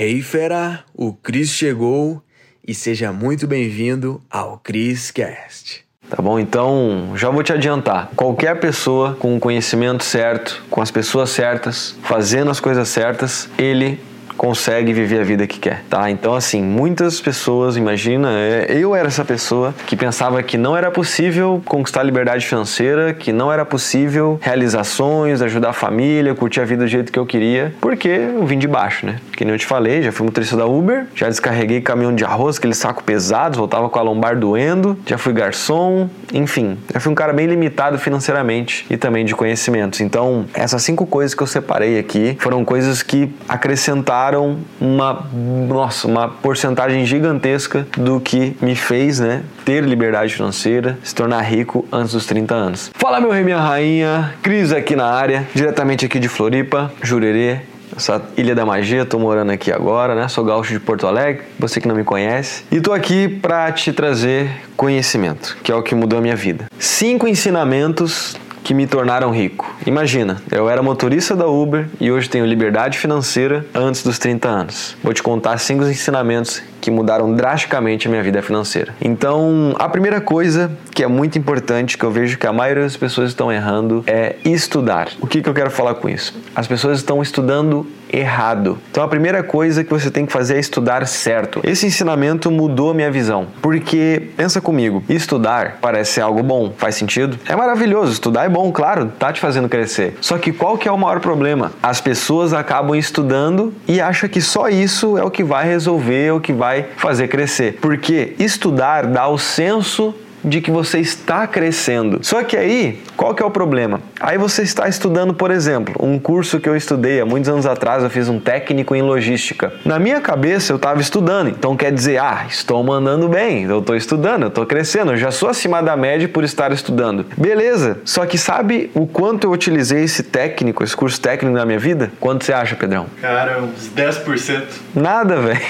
Hey fera, o Cris chegou e seja muito bem-vindo ao Cris Cast. Tá bom? Então, já vou te adiantar. Qualquer pessoa com o conhecimento certo, com as pessoas certas, fazendo as coisas certas, ele consegue viver a vida que quer, tá? Então, assim, muitas pessoas, imagina, é, eu era essa pessoa que pensava que não era possível conquistar liberdade financeira, que não era possível realizar sonhos, ajudar a família, curtir a vida do jeito que eu queria, porque eu vim de baixo, né? Que nem eu te falei, já fui motorista da Uber, já descarreguei caminhão de arroz, aquele saco pesado, voltava com a lombar doendo, já fui garçom, enfim, já fui um cara bem limitado financeiramente e também de conhecimentos. Então, essas cinco coisas que eu separei aqui foram coisas que acrescentaram uma, nossa, uma porcentagem gigantesca do que me fez, né, ter liberdade financeira, se tornar rico antes dos 30 anos. Fala meu rei, minha rainha, Cris aqui na área, diretamente aqui de Floripa, Jurerê, essa Ilha da Magia, tô morando aqui agora, né? Sou gaúcho de Porto Alegre, você que não me conhece. E tô aqui para te trazer conhecimento, que é o que mudou a minha vida. Cinco ensinamentos que me tornaram rico. Imagina, eu era motorista da Uber e hoje tenho liberdade financeira antes dos 30 anos. Vou te contar cinco ensinamentos que mudaram drasticamente a minha vida financeira. Então, a primeira coisa que é muito importante, que eu vejo que a maioria das pessoas estão errando, é estudar. O que, que eu quero falar com isso? As pessoas estão estudando errado. Então a primeira coisa que você tem que fazer é estudar certo. Esse ensinamento mudou a minha visão, porque pensa comigo, estudar parece ser algo bom, faz sentido? É maravilhoso, estudar é bom, claro, tá te fazendo crescer. Só que qual que é o maior problema? As pessoas acabam estudando e acham que só isso é o que vai resolver, o que vai fazer crescer. Porque estudar dá o senso de que você está crescendo. Só que aí, qual que é o problema? Aí você está estudando, por exemplo, um curso que eu estudei há muitos anos atrás, eu fiz um técnico em logística. Na minha cabeça eu estava estudando, então quer dizer, ah, estou mandando bem, eu estou estudando, eu estou crescendo, eu já sou acima da média por estar estudando. Beleza, só que sabe o quanto eu utilizei esse técnico, esse curso técnico na minha vida? Quanto você acha, Pedrão? Cara, uns 10%. Nada, velho.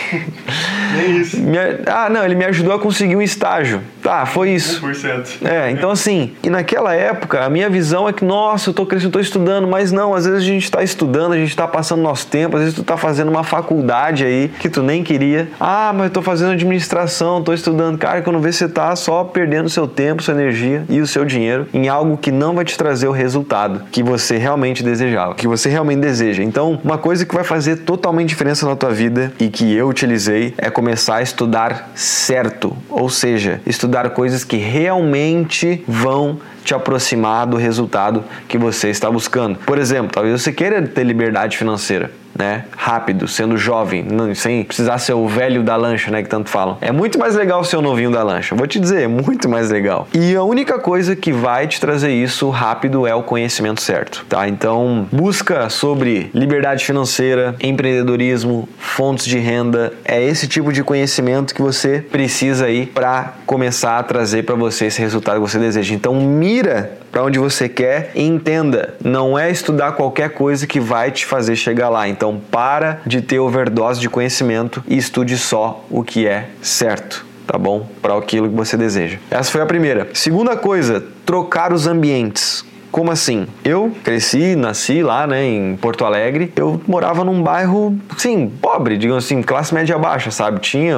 Nem isso. Ah, não, ele me ajudou a conseguir um estágio. Tá, foi isso. 1%. É, então assim, e naquela época a minha visão é que, nossa, eu tô crescendo, tô estudando, mas não, às vezes a gente tá estudando, a gente tá passando nosso tempo, às vezes tu tá fazendo uma faculdade aí que tu nem queria. Ah, mas eu tô fazendo administração, tô estudando. Cara, quando vê você tá só perdendo seu tempo, sua energia e o seu dinheiro em algo que não vai te trazer o resultado que você realmente desejava, que você realmente deseja. Então, uma coisa que vai fazer totalmente diferença na tua vida e que eu utilizei é começar a estudar certo, ou seja, estudar coisas que realmente vão te aproximar do resultado que você está buscando. Por exemplo, talvez você queira ter liberdade financeira. Né? Rápido, sendo jovem, não- sem precisar ser o velho da lancha, né? Que tanto falam. É muito mais legal ser o novinho da lancha. Vou te dizer, é muito mais legal. E a única coisa que vai te trazer isso rápido é o conhecimento certo, tá? Então, busca sobre liberdade financeira, empreendedorismo, fontes de renda. É esse tipo de conhecimento que você precisa aí para começar a trazer para você esse resultado que você deseja. Então, mira para onde você quer e entenda, não é estudar qualquer coisa que vai te fazer chegar lá. Então, para de ter overdose de conhecimento e estude só o que é certo. Tá bom? Para aquilo que você deseja. Essa foi a primeira. Segunda coisa, trocar os ambientes. Como assim? Eu cresci, nasci lá, né, em Porto Alegre. Eu morava num bairro, sim, pobre, digamos assim, classe média baixa, sabe? Tinha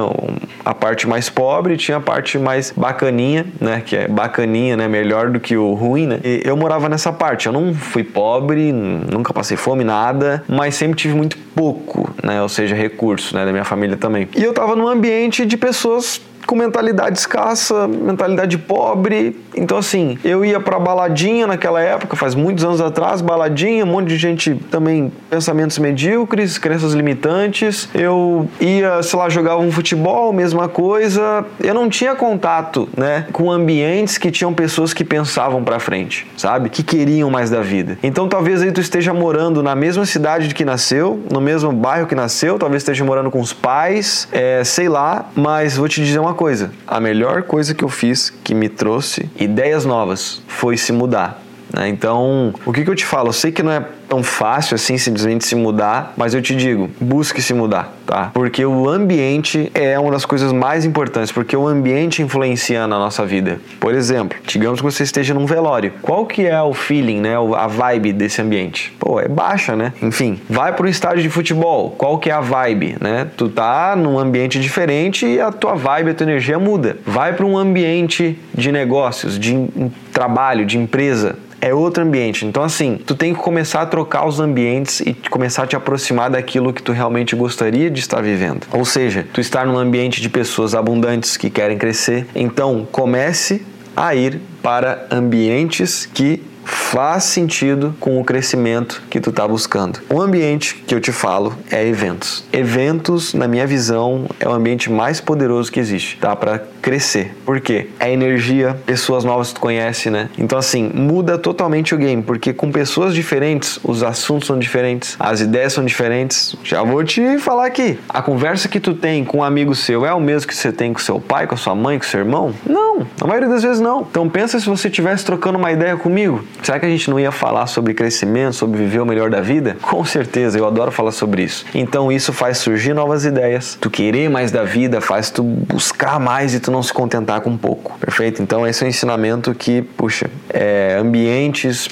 a parte mais pobre, tinha a parte mais bacaninha, né, que é bacaninha, né, melhor do que o ruim, né? E eu morava nessa parte. Eu não fui pobre, nunca passei fome, nada, mas sempre tive muito pouco, né, ou seja, recurso, né, da minha família também. E eu tava num ambiente de pessoas com mentalidade escassa, mentalidade pobre. Então, assim, eu ia pra baladinha naquela época, faz muitos anos atrás, baladinha, um monte de gente também, pensamentos medíocres, crenças limitantes. Eu ia, sei lá, jogava um futebol, mesma coisa. Eu não tinha contato, né, com ambientes que tinham pessoas que pensavam pra frente, sabe? Que queriam mais da vida. Então, talvez aí tu esteja morando na mesma cidade que nasceu, no mesmo bairro que nasceu, talvez esteja morando com os pais, é, sei lá, mas vou te dizer uma coisa: a melhor coisa que eu fiz que me trouxe ideias novas foi se mudar. né? Então, o que, que eu te falo? Eu sei que não é tão fácil assim simplesmente se mudar, mas eu te digo, busque se mudar, tá? Porque o ambiente é uma das coisas mais importantes, porque o ambiente influencia na nossa vida. Por exemplo, digamos que você esteja num velório. Qual que é o feeling, né? A vibe desse ambiente? Pô, é baixa, né? Enfim, vai para um estádio de futebol. Qual que é a vibe, né? Tu tá num ambiente diferente e a tua vibe, a tua energia muda. Vai para um ambiente de negócios, de trabalho, de empresa é outro ambiente. Então, assim, tu tem que começar a trocar os ambientes e começar a te aproximar daquilo que tu realmente gostaria de estar vivendo. Ou seja, tu estar num ambiente de pessoas abundantes que querem crescer. Então, comece a ir para ambientes que faz sentido com o crescimento que tu está buscando. Um ambiente que eu te falo é eventos. Eventos, na minha visão, é o ambiente mais poderoso que existe, tá? Para crescer. Por quê? É energia, pessoas novas que tu conhece, né? Então assim, muda totalmente o game, porque com pessoas diferentes, os assuntos são diferentes, as ideias são diferentes. Já vou te falar aqui. A conversa que tu tem com um amigo seu é o mesmo que você tem com seu pai, com sua mãe, com seu irmão? Não, na maioria das vezes não. Então pensa se você estivesse trocando uma ideia comigo. Será que a gente não ia falar sobre crescimento, sobre viver o melhor da vida? Com certeza, eu adoro falar sobre isso. Então isso faz surgir novas ideias. Tu querer mais da vida faz tu buscar mais e tu não se contentar com pouco. Perfeito? Então esse é um ensinamento que, puxa, é, ambientes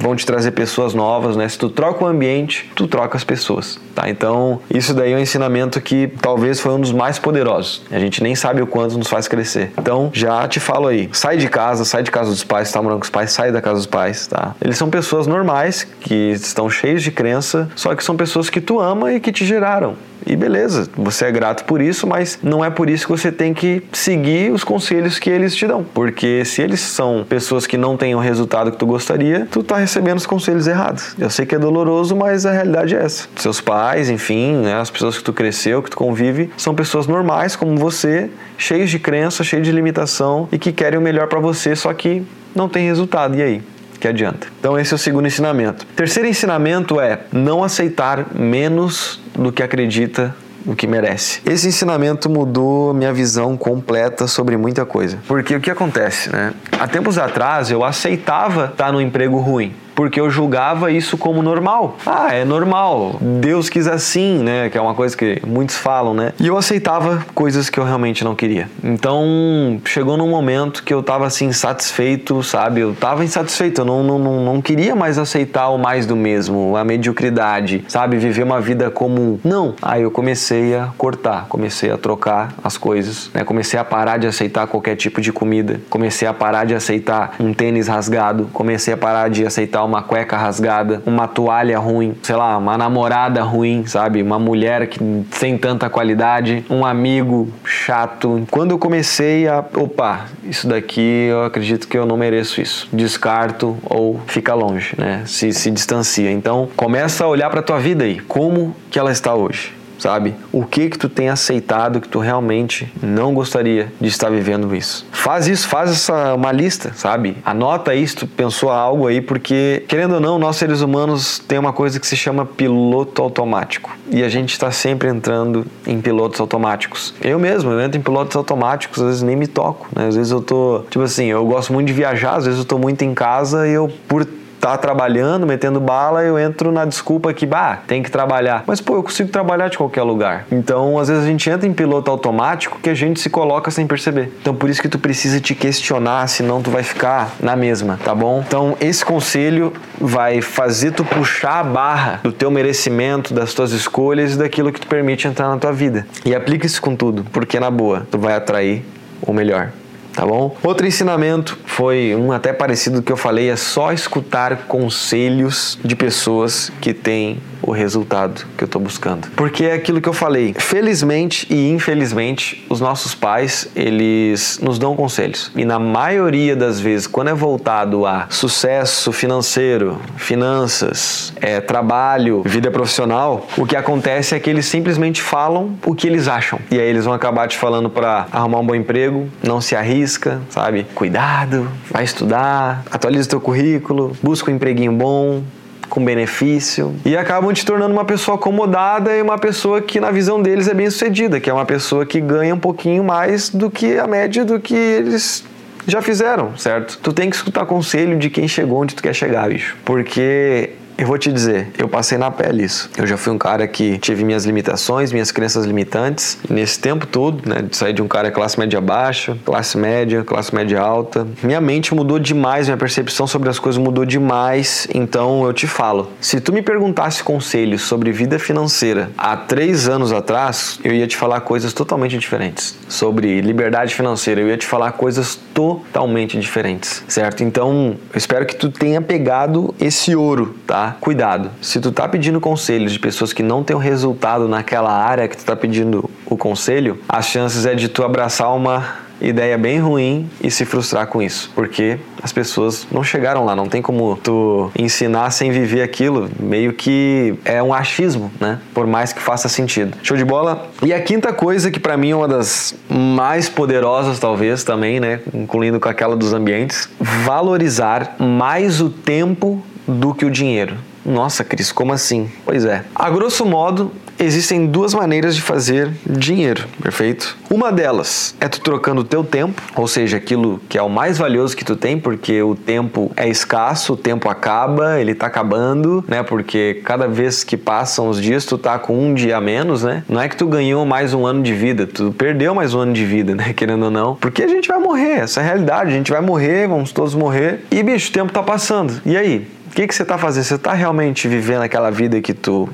vão te trazer pessoas novas, né? Se tu troca o ambiente, tu troca as pessoas, tá? Então, isso daí é um ensinamento que talvez foi um dos mais poderosos. A gente nem sabe o quanto nos faz crescer. Então, já te falo aí, sai de casa, sai de casa dos pais, tá morando com os pais, sai da casa dos pais, tá? Eles são pessoas normais, que estão cheios de crença, só que são pessoas que tu ama e que te geraram. E beleza, você é grato por isso, mas não é por isso que você tem que seguir os conselhos que eles te dão. Porque se eles são pessoas que não têm o resultado que tu gostaria, tu tá recebendo os conselhos errados. Eu sei que é doloroso, mas a realidade é essa. Seus pais, enfim, né, as pessoas que tu cresceu, que tu convive, são pessoas normais como você, cheios de crença, cheios de limitação e que querem o melhor para você, só que não tem resultado. E aí? Que adianta. Então esse é o segundo ensinamento. Terceiro ensinamento é não aceitar menos do que acredita o que merece. Esse ensinamento mudou minha visão completa sobre muita coisa. Porque o que acontece, né? Há tempos atrás eu aceitava estar no emprego ruim porque eu julgava isso como normal. Ah, é normal. Deus quis assim, né? Que é uma coisa que muitos falam, né? E eu aceitava coisas que eu realmente não queria. Então, chegou num momento que eu tava assim insatisfeito, sabe? Eu tava insatisfeito, eu não, não, não, não queria mais aceitar o mais do mesmo, a mediocridade, sabe? Viver uma vida comum. Não. Aí eu comecei a cortar, comecei a trocar as coisas, né? Comecei a parar de aceitar qualquer tipo de comida, comecei a parar de aceitar um tênis rasgado, comecei a parar de aceitar uma cueca rasgada, uma toalha ruim, sei lá, uma namorada ruim, sabe? Uma mulher que sem tanta qualidade, um amigo chato. Quando eu comecei a, opa, isso daqui eu acredito que eu não mereço isso. Descarto ou fica longe, né? Se se distancia. Então, começa a olhar para tua vida aí, como que ela está hoje sabe? O que que tu tem aceitado que tu realmente não gostaria de estar vivendo isso. Faz isso, faz essa uma lista, sabe? Anota isso, pensou algo aí, porque querendo ou não, nós seres humanos tem uma coisa que se chama piloto automático. E a gente está sempre entrando em pilotos automáticos. Eu mesmo, eu entro em pilotos automáticos, às vezes nem me toco, né? Às vezes eu tô, tipo assim, eu gosto muito de viajar, às vezes eu tô muito em casa e eu por tá trabalhando, metendo bala, eu entro na desculpa que, bah, tem que trabalhar. Mas, pô, eu consigo trabalhar de qualquer lugar. Então, às vezes a gente entra em piloto automático que a gente se coloca sem perceber. Então, por isso que tu precisa te questionar, senão tu vai ficar na mesma, tá bom? Então, esse conselho vai fazer tu puxar a barra do teu merecimento, das tuas escolhas e daquilo que tu permite entrar na tua vida. E aplica isso com tudo, porque na boa, tu vai atrair o melhor tá bom? Outro ensinamento foi um até parecido que eu falei, é só escutar conselhos de pessoas que têm o resultado que eu estou buscando. Porque é aquilo que eu falei. Felizmente e infelizmente, os nossos pais, eles nos dão conselhos. E na maioria das vezes, quando é voltado a sucesso financeiro, finanças, é, trabalho, vida profissional, o que acontece é que eles simplesmente falam o que eles acham. E aí eles vão acabar te falando para arrumar um bom emprego, não se arrisca, sabe? Cuidado, vai estudar, atualiza o teu currículo, busca um empreguinho bom, com benefício e acabam te tornando uma pessoa acomodada e uma pessoa que na visão deles é bem sucedida, que é uma pessoa que ganha um pouquinho mais do que a média do que eles já fizeram, certo? Tu tem que escutar conselho de quem chegou onde tu quer chegar, bicho. Porque eu vou te dizer, eu passei na pele isso. Eu já fui um cara que tive minhas limitações, minhas crenças limitantes. Nesse tempo todo, né, de sair de um cara classe média baixa, classe média, classe média alta, minha mente mudou demais, minha percepção sobre as coisas mudou demais. Então eu te falo, se tu me perguntasse conselhos sobre vida financeira há três anos atrás, eu ia te falar coisas totalmente diferentes. Sobre liberdade financeira, eu ia te falar coisas totalmente diferentes, certo? Então, eu espero que tu tenha pegado esse ouro, tá? Cuidado. Se tu tá pedindo conselhos de pessoas que não têm um resultado naquela área que tu tá pedindo o conselho, as chances é de tu abraçar uma ideia bem ruim e se frustrar com isso, porque as pessoas não chegaram lá, não tem como tu ensinar sem viver aquilo, meio que é um achismo, né? Por mais que faça sentido. Show de bola? E a quinta coisa que para mim é uma das mais poderosas talvez também, né, incluindo com aquela dos ambientes, valorizar mais o tempo do que o dinheiro. Nossa, Cris, como assim? Pois é. A grosso modo, existem duas maneiras de fazer dinheiro, perfeito? Uma delas é tu trocando o teu tempo, ou seja, aquilo que é o mais valioso que tu tem, porque o tempo é escasso, o tempo acaba, ele tá acabando, né? Porque cada vez que passam os dias, tu tá com um dia a menos, né? Não é que tu ganhou mais um ano de vida, tu perdeu mais um ano de vida, né? Querendo ou não. Porque a gente vai morrer, essa é a realidade, a gente vai morrer, vamos todos morrer. E, bicho, o tempo tá passando. E aí? O que, que você tá fazendo? Você tá realmente vivendo aquela vida que tu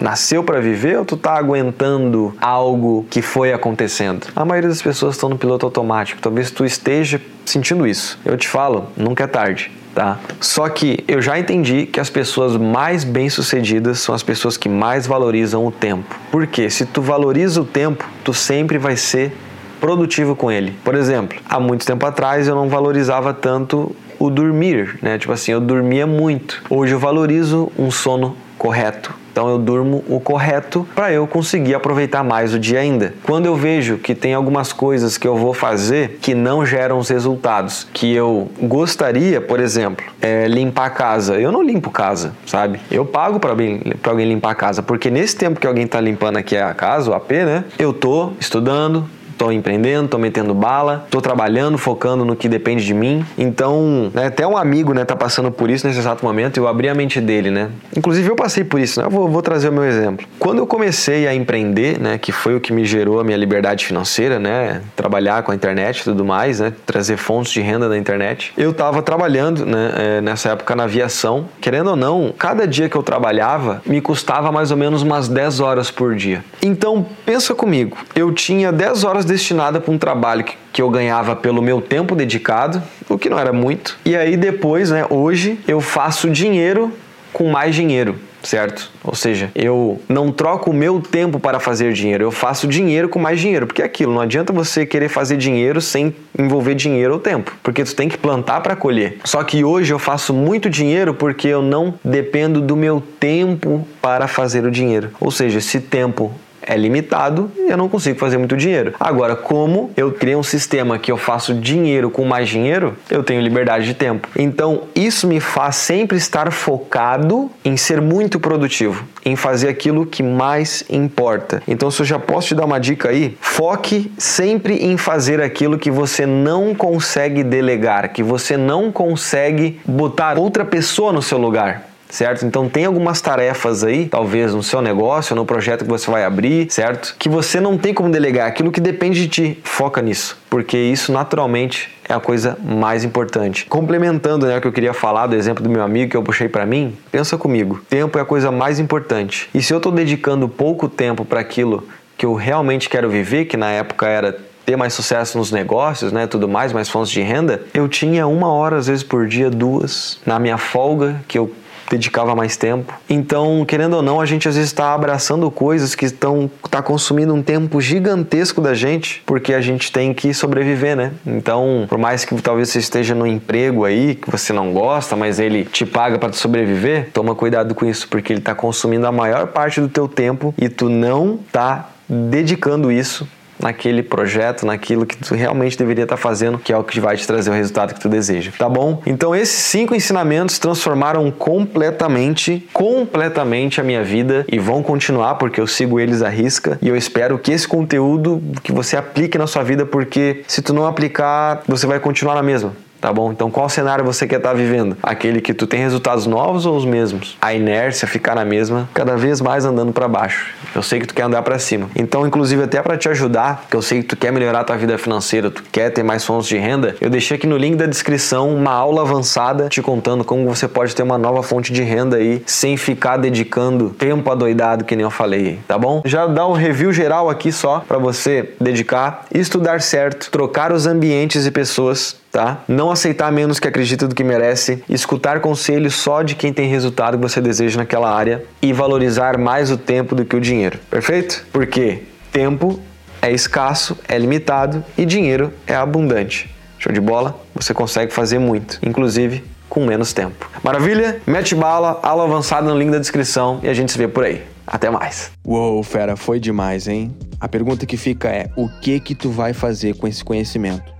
nasceu para viver ou tu tá aguentando algo que foi acontecendo? A maioria das pessoas estão no piloto automático. Talvez tu esteja sentindo isso. Eu te falo, nunca é tarde. Tá? Só que eu já entendi que as pessoas mais bem-sucedidas são as pessoas que mais valorizam o tempo. Porque se tu valoriza o tempo, tu sempre vai ser produtivo com ele. Por exemplo, há muito tempo atrás eu não valorizava tanto o dormir, né? Tipo assim, eu dormia muito. Hoje eu valorizo um sono correto. Então eu durmo o correto para eu conseguir aproveitar mais o dia ainda. Quando eu vejo que tem algumas coisas que eu vou fazer que não geram os resultados que eu gostaria, por exemplo, é limpar a casa. Eu não limpo casa, sabe? Eu pago para alguém limpar a casa, porque nesse tempo que alguém está limpando aqui a casa, o AP, né? Eu tô estudando, tô empreendendo, tô metendo bala, tô trabalhando, focando no que depende de mim. Então, né, até um amigo, né, tá passando por isso nesse exato momento, eu abri a mente dele, né? Inclusive eu passei por isso, né? Eu vou, vou trazer o meu exemplo. Quando eu comecei a empreender, né, que foi o que me gerou a minha liberdade financeira, né, trabalhar com a internet e tudo mais, né, trazer fontes de renda da internet, eu tava trabalhando, né, é, nessa época na aviação. Querendo ou não, cada dia que eu trabalhava me custava mais ou menos umas 10 horas por dia. Então, pensa comigo, eu tinha 10 horas destinada para um trabalho que, que eu ganhava pelo meu tempo dedicado, o que não era muito. E aí depois, né, hoje eu faço dinheiro com mais dinheiro certo? Ou seja, eu não troco o meu tempo para fazer dinheiro, eu faço dinheiro com mais dinheiro, porque é aquilo, não adianta você querer fazer dinheiro sem envolver dinheiro ou tempo, porque tu tem que plantar para colher. Só que hoje eu faço muito dinheiro porque eu não dependo do meu tempo para fazer o dinheiro. Ou seja, esse tempo é limitado e eu não consigo fazer muito dinheiro. Agora, como eu criei um sistema que eu faço dinheiro com mais dinheiro, eu tenho liberdade de tempo. Então, isso me faz sempre estar focado em ser muito produtivo, em fazer aquilo que mais importa. Então, se eu já posso te dar uma dica aí, foque sempre em fazer aquilo que você não consegue delegar, que você não consegue botar outra pessoa no seu lugar certo? Então tem algumas tarefas aí, talvez no seu negócio, no projeto que você vai abrir, certo? Que você não tem como delegar, aquilo que depende de ti. Foca nisso, porque isso naturalmente é a coisa mais importante. Complementando né, o que eu queria falar do exemplo do meu amigo que eu puxei para mim, pensa comigo, tempo é a coisa mais importante. E se eu estou dedicando pouco tempo para aquilo que eu realmente quero viver, que na época era ter mais sucesso nos negócios, né, tudo mais, mais fontes de renda, eu tinha uma hora às vezes por dia, duas, na minha folga que eu dedicava mais tempo. Então, querendo ou não, a gente às vezes está abraçando coisas que estão tá consumindo um tempo gigantesco da gente, porque a gente tem que sobreviver, né? Então, por mais que talvez você esteja no emprego aí que você não gosta, mas ele te paga para sobreviver, toma cuidado com isso, porque ele está consumindo a maior parte do teu tempo e tu não tá dedicando isso naquele projeto, naquilo que tu realmente deveria estar fazendo, que é o que vai te trazer o resultado que tu deseja, tá bom? Então esses cinco ensinamentos transformaram completamente, completamente a minha vida e vão continuar porque eu sigo eles à risca e eu espero que esse conteúdo que você aplique na sua vida porque se tu não aplicar, você vai continuar na mesma tá bom? Então qual cenário você quer estar tá vivendo? Aquele que tu tem resultados novos ou os mesmos? A inércia ficar na mesma, cada vez mais andando para baixo. Eu sei que tu quer andar para cima. Então, inclusive até para te ajudar, que eu sei que tu quer melhorar tua vida financeira, tu quer ter mais fontes de renda, eu deixei aqui no link da descrição uma aula avançada te contando como você pode ter uma nova fonte de renda aí sem ficar dedicando tempo adoidado que nem eu falei, tá bom? Já dá um review geral aqui só para você dedicar, estudar certo, trocar os ambientes e pessoas tá? Não aceitar menos que acredita do que merece, escutar conselhos só de quem tem resultado que você deseja naquela área e valorizar mais o tempo do que o dinheiro. Perfeito? Porque tempo é escasso, é limitado e dinheiro é abundante. Show de bola? Você consegue fazer muito, inclusive com menos tempo. Maravilha? Mete bala, aula avançada no link da descrição e a gente se vê por aí. Até mais. Uou, fera, foi demais, hein? A pergunta que fica é: o que que tu vai fazer com esse conhecimento?